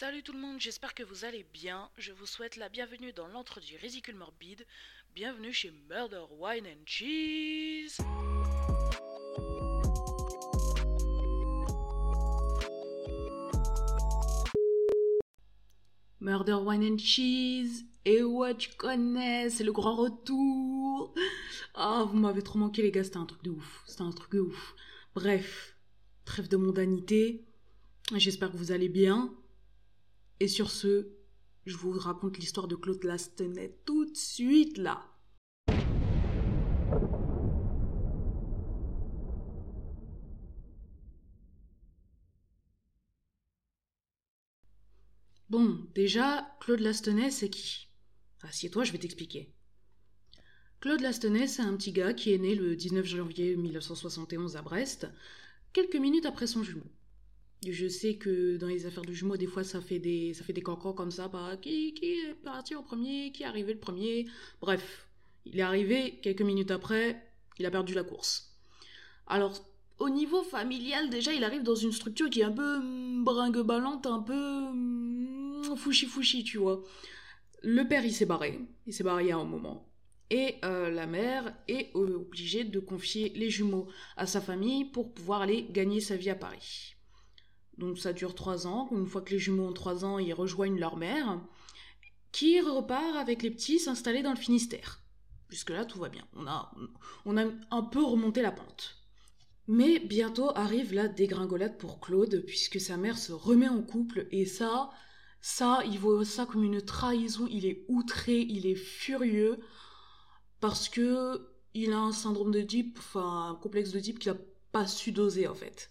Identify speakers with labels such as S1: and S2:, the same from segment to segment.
S1: Salut tout le monde, j'espère que vous allez bien. Je vous souhaite la bienvenue dans l'entre du Résicule Morbide. Bienvenue chez Murder Wine and Cheese. Murder Wine and Cheese. Et ouais, tu connais, c'est le grand retour. Ah, vous m'avez trop manqué les gars, c'était un truc de ouf. C'était un truc de ouf. Bref, trêve de mondanité. J'espère que vous allez bien. Et sur ce, je vous raconte l'histoire de Claude Lastenay tout de suite là. Bon, déjà, Claude Lastenay, c'est qui? Assieds-toi, je vais t'expliquer. Claude Lastenay, c'est un petit gars qui est né le 19 janvier 1971 à Brest, quelques minutes après son jumeau. Je sais que dans les affaires de jumeaux, des fois, ça fait des, ça cancans comme ça. Bah, qui, est parti en premier Qui est arrivé le premier Bref, il est arrivé, quelques minutes après, il a perdu la course. Alors, au niveau familial, déjà, il arrive dans une structure qui est un peu mm, bringue-ballante, un peu mm, fouchi-fouchi, tu vois. Le père, il s'est barré. Il s'est barré a un moment. Et euh, la mère est obligée de confier les jumeaux à sa famille pour pouvoir aller gagner sa vie à Paris. Donc ça dure trois ans. Une fois que les jumeaux ont trois ans, ils rejoignent leur mère, qui repart avec les petits s'installer dans le Finistère. Jusque-là, tout va bien. On a, on a un peu remonté la pente. Mais bientôt arrive la dégringolade pour Claude, puisque sa mère se remet en couple, et ça, ça, il voit ça comme une trahison, il est outré, il est furieux, parce que il a un syndrome de Deep, enfin un complexe de Deep qu'il a pas su doser en fait.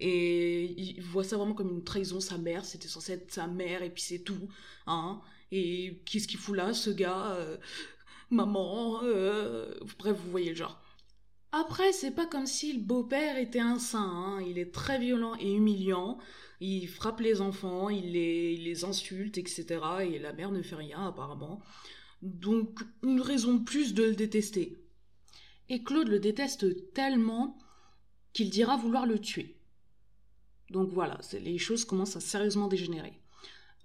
S1: Et il voit ça vraiment comme une trahison, sa mère, c'était censé être sa mère, et puis c'est tout. Hein et qu'est-ce qu'il fout là, ce gars euh, Maman, euh, bref, vous voyez le genre. Après, c'est pas comme si le beau-père était un saint, hein. il est très violent et humiliant, il frappe les enfants, il les, il les insulte, etc. Et la mère ne fait rien, apparemment. Donc, une raison de plus de le détester. Et Claude le déteste tellement qu'il dira vouloir le tuer. Donc voilà, les choses commencent à sérieusement dégénérer.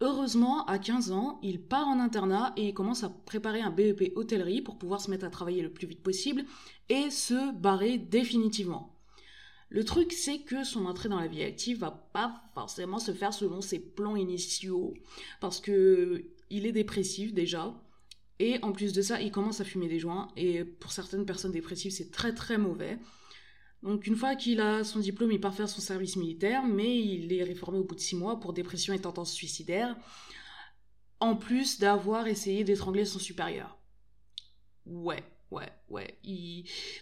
S1: Heureusement, à 15 ans, il part en internat et il commence à préparer un BEP hôtellerie pour pouvoir se mettre à travailler le plus vite possible et se barrer définitivement. Le truc, c'est que son entrée dans la vie active va pas forcément se faire selon ses plans initiaux, parce que il est dépressif déjà, et en plus de ça, il commence à fumer des joints, et pour certaines personnes dépressives, c'est très très mauvais. Donc une fois qu'il a son diplôme, il part faire son service militaire, mais il est réformé au bout de six mois pour dépression et tendance suicidaire, en plus d'avoir essayé d'étrangler son supérieur. Ouais, ouais, ouais.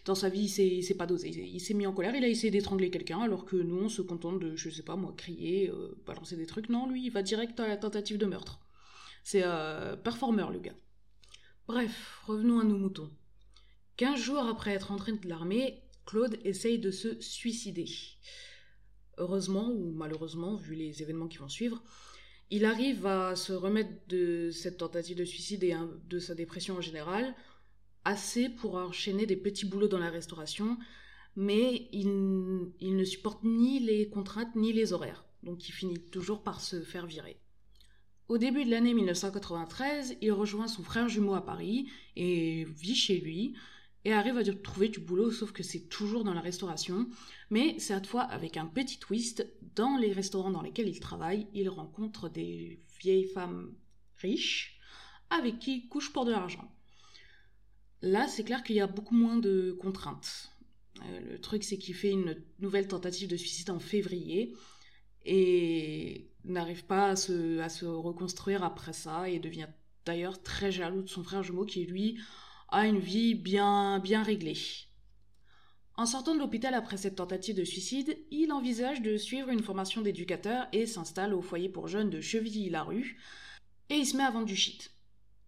S1: Dans sa vie, il s'est pas dosé. Il s'est mis en colère, il a essayé d'étrangler quelqu'un, alors que nous, on se contente de, je sais pas moi, crier, euh, balancer des trucs. Non, lui, il va direct à la tentative de meurtre. C'est euh, performeur, le gars. Bref, revenons à nos moutons. Quinze jours après être entré de l'armée, Claude essaye de se suicider. Heureusement ou malheureusement, vu les événements qui vont suivre, il arrive à se remettre de cette tentative de suicide et de sa dépression en général, assez pour enchaîner des petits boulots dans la restauration, mais il, ne supporte ni les contraintes ni les horaires, donc il finit toujours par se faire virer. Au début de l'année 1993, il rejoint son frère jumeau à Paris et vit chez lui, et arrive à trouver du boulot, sauf que c'est toujours dans la restauration. Mais cette fois avec un petit twist, dans les restaurants dans lesquels il travaille, il rencontre des vieilles femmes riches avec qui il couche pour de l'argent. Là, c'est clair qu'il y a beaucoup moins de contraintes. Euh, le truc, c'est qu'il fait une nouvelle tentative de suicide en février et n'arrive pas à se, à se reconstruire après ça et devient d'ailleurs très jaloux de son frère jumeau qui, lui, a une vie bien, bien réglée. En sortant de l'hôpital après cette tentative de suicide, il envisage de suivre une formation d'éducateur et s'installe au foyer pour jeunes de Chevilly-la-Rue, et il se met à vendre du shit.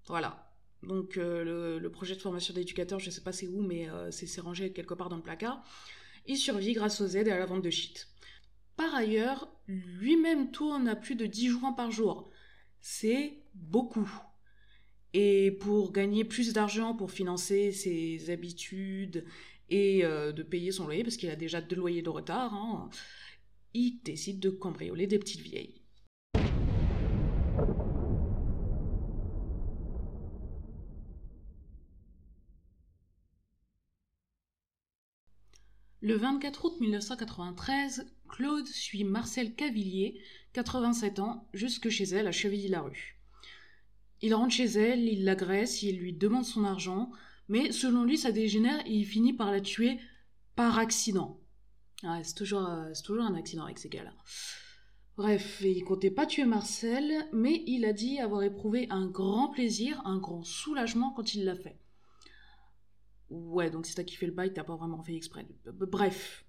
S1: Voilà. Donc euh, le, projet de formation d'éducateur, je sais pas c'est où, mais euh, c'est rangé quelque part dans le placard. Il survit grâce aux aides et à la vente de shit. Par ailleurs, lui-même tourne à plus de 10 joints par jour. C'est beaucoup. Et pour gagner plus d'argent pour financer ses habitudes et euh, de payer son loyer, parce qu'il a déjà deux loyers de retard, hein, il décide de cambrioler des petites vieilles. Le 24 août 1993, Claude suit Marcel Cavillier, 87 ans, jusque chez elle à Chevilly-la-Rue. Il rentre chez elle, il l'agresse, il lui demande son argent, mais selon lui, ça dégénère et il finit par la tuer par accident. c'est toujours, toujours un accident avec ces gars-là. Bref, il comptait pas tuer Marcel, mais il a dit avoir éprouvé un grand plaisir, un grand soulagement quand il l'a fait. Ouais, donc c'est toi qui fais le bail, t'as pas vraiment fait exprès. Bref,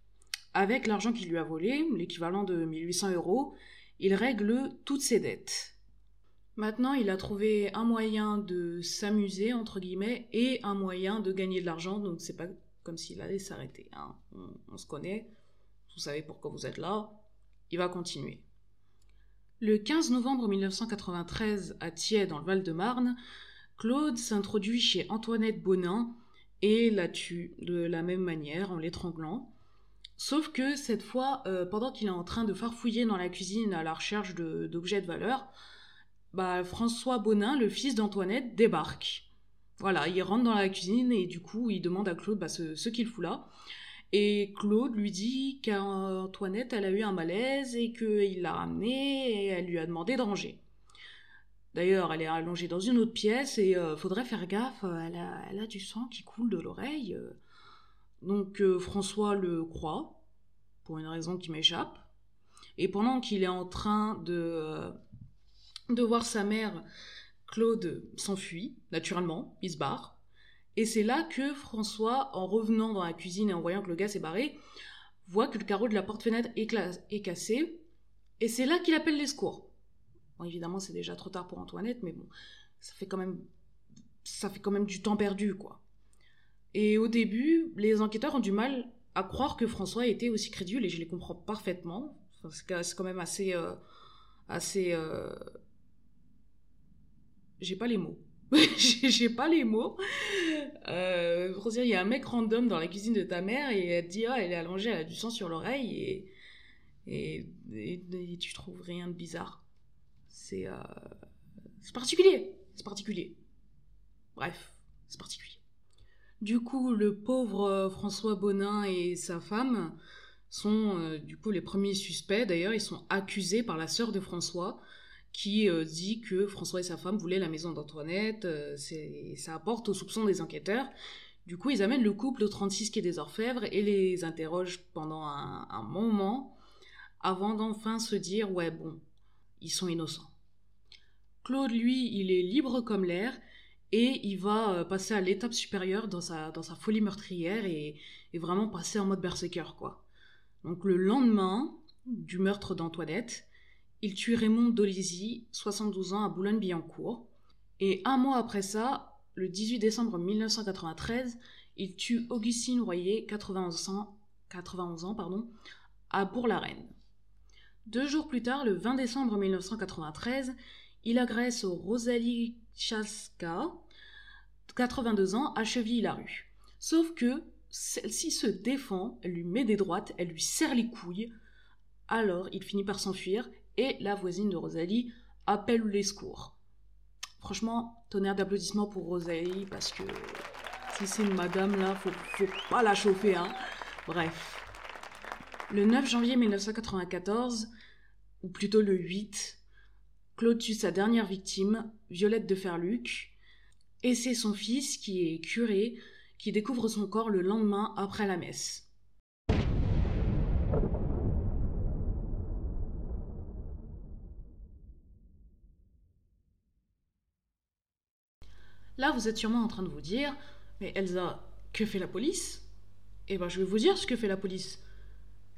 S1: avec l'argent qu'il lui a volé, l'équivalent de 1800 euros, il règle toutes ses dettes. Maintenant, il a trouvé un moyen de s'amuser, entre guillemets, et un moyen de gagner de l'argent, donc c'est pas comme s'il allait s'arrêter. Hein. On, se connaît, vous savez pourquoi vous êtes là, il va continuer. Le 15 novembre 1993, à Thiers, dans le Val-de-Marne, Claude s'introduit chez Antoinette Bonin et la tue de la même manière, en l'étranglant. Sauf que cette fois, euh, pendant qu'il est en train de farfouiller dans la cuisine à la recherche d'objets de, valeur, bah, François Bonin, le fils d'Antoinette, débarque. Voilà, il rentre dans la cuisine et du coup, il demande à Claude bah, ce qu'il fout là. Et Claude lui dit qu'Antoinette, elle a eu un malaise et qu'il l'a ramenée et elle lui a demandé de ranger. D'ailleurs, elle est allongée dans une autre pièce et euh, faudrait faire gaffe, elle a, du sang qui coule de l'oreille. Donc euh, François le croit, pour une raison qui m'échappe. Et pendant qu'il est en train de, euh, de voir sa mère, Claude s'enfuit, naturellement, il se barre. Et c'est là que François, en revenant dans la cuisine et en voyant que le gars s'est barré, voit que le carreau de la porte-fenêtre est, cassé. Et c'est là qu'il appelle les secours. Bon, évidemment, c'est déjà trop tard pour Antoinette, mais bon, ça fait quand même, ça fait quand même du temps perdu, quoi. Et au début, les enquêteurs ont du mal à croire que François était aussi crédule, et je les comprends parfaitement. C'est quand même assez, euh, assez. Euh, j'ai pas les mots. j'ai pas les mots. Euh, il y a un mec random dans la cuisine de ta mère et elle te dit ah elle est allongée, elle a du sang sur l'oreille et, et, tu trouves rien de bizarre. C'est euh, c'est particulier, c'est particulier. Bref, c'est particulier. Du coup, le pauvre euh, François Bonin et sa femme sont du coup les premiers suspects. D'ailleurs, ils sont accusés par la sœur de François qui euh, dit que François et sa femme voulaient la maison d'Antoinette. Euh, ça apporte au soupçon des enquêteurs. Du coup, ils amènent le couple au 36 quai des Orfèvres et les interrogent pendant un, moment avant d'enfin se dire ouais bon, ils sont innocents. Claude, lui, il est libre comme l'air et il va euh, passer à l'étape supérieure dans sa, dans sa folie meurtrière et, et vraiment passer en mode berserker quoi. Donc le lendemain du meurtre d'Antoinette, il tue Raymond Dolisi, 72 ans, à Boulogne-Billancourt. Et un mois après ça, le 18 décembre 1993, il tue Augustine Royer, 91 ans, 91 ans à Bourg-la-Reine. Deux jours plus tard, le 20 décembre 1993, il agresse Rosalie Chaska, 82 ans, à Chevilly-la-Rue. Sauf que celle-ci se défend, elle lui met des droites, elle lui serre les couilles. Alors, il finit par s'enfuir et la voisine de Rosalie appelle les secours. Franchement, tonnerre d'applaudissements pour Rosalie parce que si c'est une madame là, faut, faut pas la chauffer, hein. Bref. Le 9 janvier 1994, ou plutôt le 8, Claude tue sa dernière victime, Violette de Ferluc, et c'est son fils, qui est curé, qui découvre son corps le lendemain après la messe. Là, vous êtes sûrement en train de vous dire, mais Elsa, que fait la police? Eh ben, je vais vous dire ce que fait la police.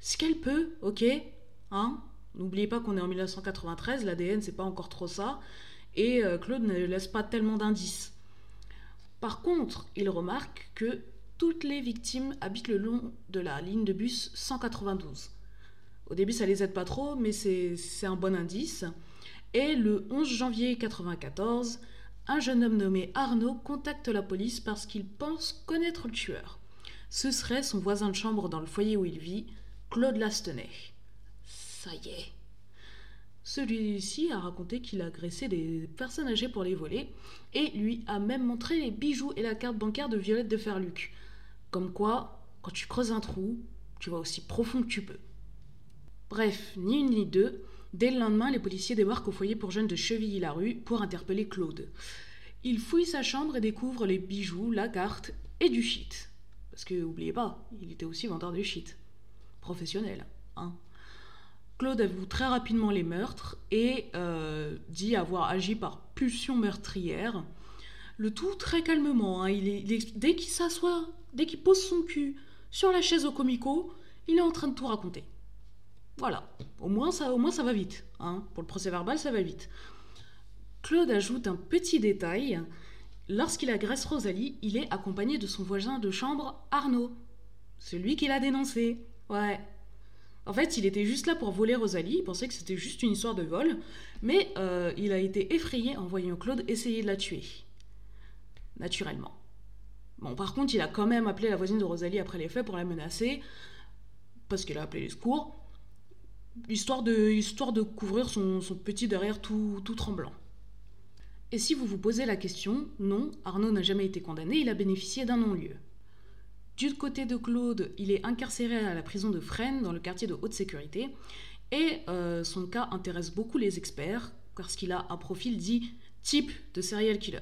S1: Ce qu'elle peut, ok Hein? N'oubliez pas qu'on est en 1993, l'ADN, c'est pas encore trop ça, et euh, Claude ne laisse pas tellement d'indices. Par contre, il remarque que toutes les victimes habitent le long de la ligne de bus 192. Au début, ça les aide pas trop, mais c'est un bon indice. Et le 11 janvier 1994, un jeune homme nommé Arnaud contacte la police parce qu'il pense connaître le tueur. Ce serait son voisin de chambre dans le foyer où il vit, Claude Lastenay. Ça y est. Celui-ci a raconté qu'il a agressé des personnes âgées pour les voler et lui a même montré les bijoux et la carte bancaire de Violette de Ferluc. Comme quoi, quand tu creuses un trou, Tu vas aussi profond que tu peux. Bref, ni une ni deux, dès le lendemain, les policiers débarquent au foyer pour jeunes de Chevilly-la-Rue pour interpeller Claude. Ils fouillent sa chambre et découvrent les bijoux, la carte et du shit. Parce que, oubliez pas, il était aussi vendeur de shit. Professionnel, hein. Claude avoue très rapidement les meurtres et euh, dit avoir agi par pulsion meurtrière. Le tout très calmement. Hein. Il dès qu'il s'assoit, dès qu'il pose son cul sur la chaise au comico, il est en train de tout raconter. Voilà. Au moins ça, va vite. Hein. Pour le procès verbal, ça va vite. Claude ajoute un petit détail. Lorsqu'il agresse Rosalie, il est accompagné de son voisin de chambre, Arnaud. Celui qui l'a dénoncé. Ouais. En fait, il était juste là pour voler Rosalie, il pensait que c'était juste une histoire de vol, mais euh, il a été effrayé en voyant Claude essayer de la tuer. Naturellement. Bon, par contre, il a quand même appelé la voisine de Rosalie après les faits pour la menacer, parce qu'il a appelé les secours, histoire de, couvrir son, petit derrière tout, tout tremblant. Et si vous vous posez la question, non, Arnaud n'a jamais été condamné, il a bénéficié d'un non-lieu. Du côté de Claude, il est incarcéré à la prison de Fresnes, dans le quartier de haute sécurité, et euh, son cas intéresse beaucoup les experts, parce qu'il a un profil dit type de serial killer.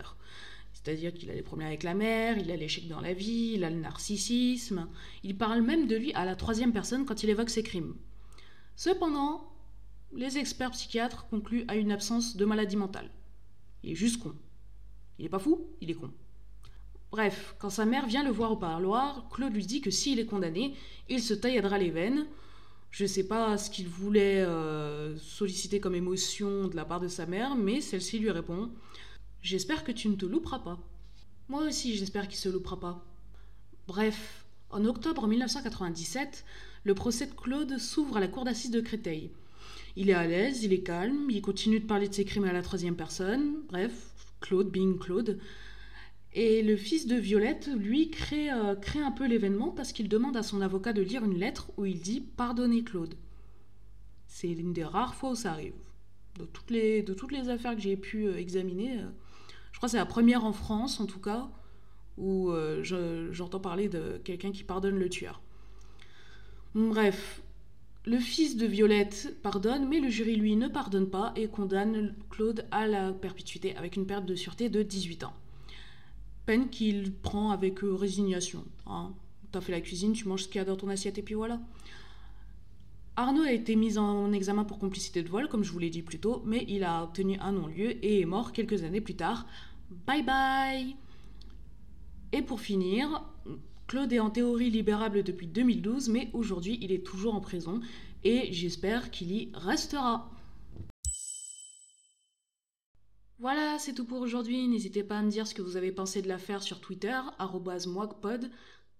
S1: C'est-à-dire qu'il a des problèmes avec la mère, il a l'échec dans la vie, il a le narcissisme. Il parle même de lui à la troisième personne quand il évoque ses crimes. Cependant, les experts psychiatres concluent à une absence de maladie mentale. Il est juste con. Il n'est pas fou, il est con. Bref, quand sa mère vient le voir au parloir, Claude lui dit que s'il est condamné, il se taillera les veines. Je ne sais pas ce qu'il voulait euh, solliciter comme émotion de la part de sa mère, mais celle-ci lui répond J'espère que tu ne te louperas pas. Moi aussi, j'espère qu'il se loupera pas. Bref, en octobre 1997, le procès de Claude s'ouvre à la cour d'assises de Créteil. Il est à l'aise, il est calme, il continue de parler de ses crimes à la troisième personne. Bref, Claude, being Claude, et le fils de Violette, lui, crée, euh, crée un peu l'événement parce qu'il demande à son avocat de lire une lettre où il dit Pardonnez Claude. C'est l'une des rares fois où ça arrive. De toutes les, de toutes les affaires que j'ai pu euh, examiner, euh, je crois que c'est la première en France, en tout cas, où j'entends parler de quelqu'un qui pardonne le tueur. Bref, le fils de Violette pardonne, mais le jury, lui, ne pardonne pas et condamne Claude à la perpétuité avec une perte de sûreté de 18 ans peine qu'il prend avec euh, résignation. Hein. Tu as fait la cuisine, tu manges ce qu'il y a dans ton assiette et puis voilà. Arnaud a été mis en examen pour complicité de vol, comme je vous l'ai dit plus tôt, mais il a obtenu un non-lieu et est mort quelques années plus tard. Bye bye Et pour finir, Claude est en théorie libérable depuis 2012, mais aujourd'hui il est toujours en prison et j'espère qu'il y restera. Voilà, c'est tout pour aujourd'hui. N'hésitez pas à me dire ce que vous avez pensé de l'affaire sur Twitter, mwacpod,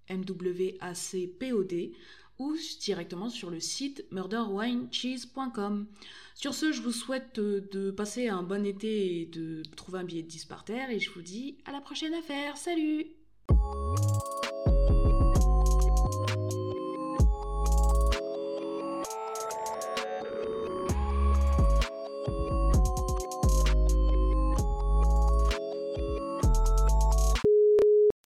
S1: M-W-A-C-P-O-D, ou directement sur le site murderwinecheese.com. Sur ce, je vous souhaite de passer un bon été et de trouver un billet de 10 par terre, et je vous dis à la prochaine affaire. Salut Música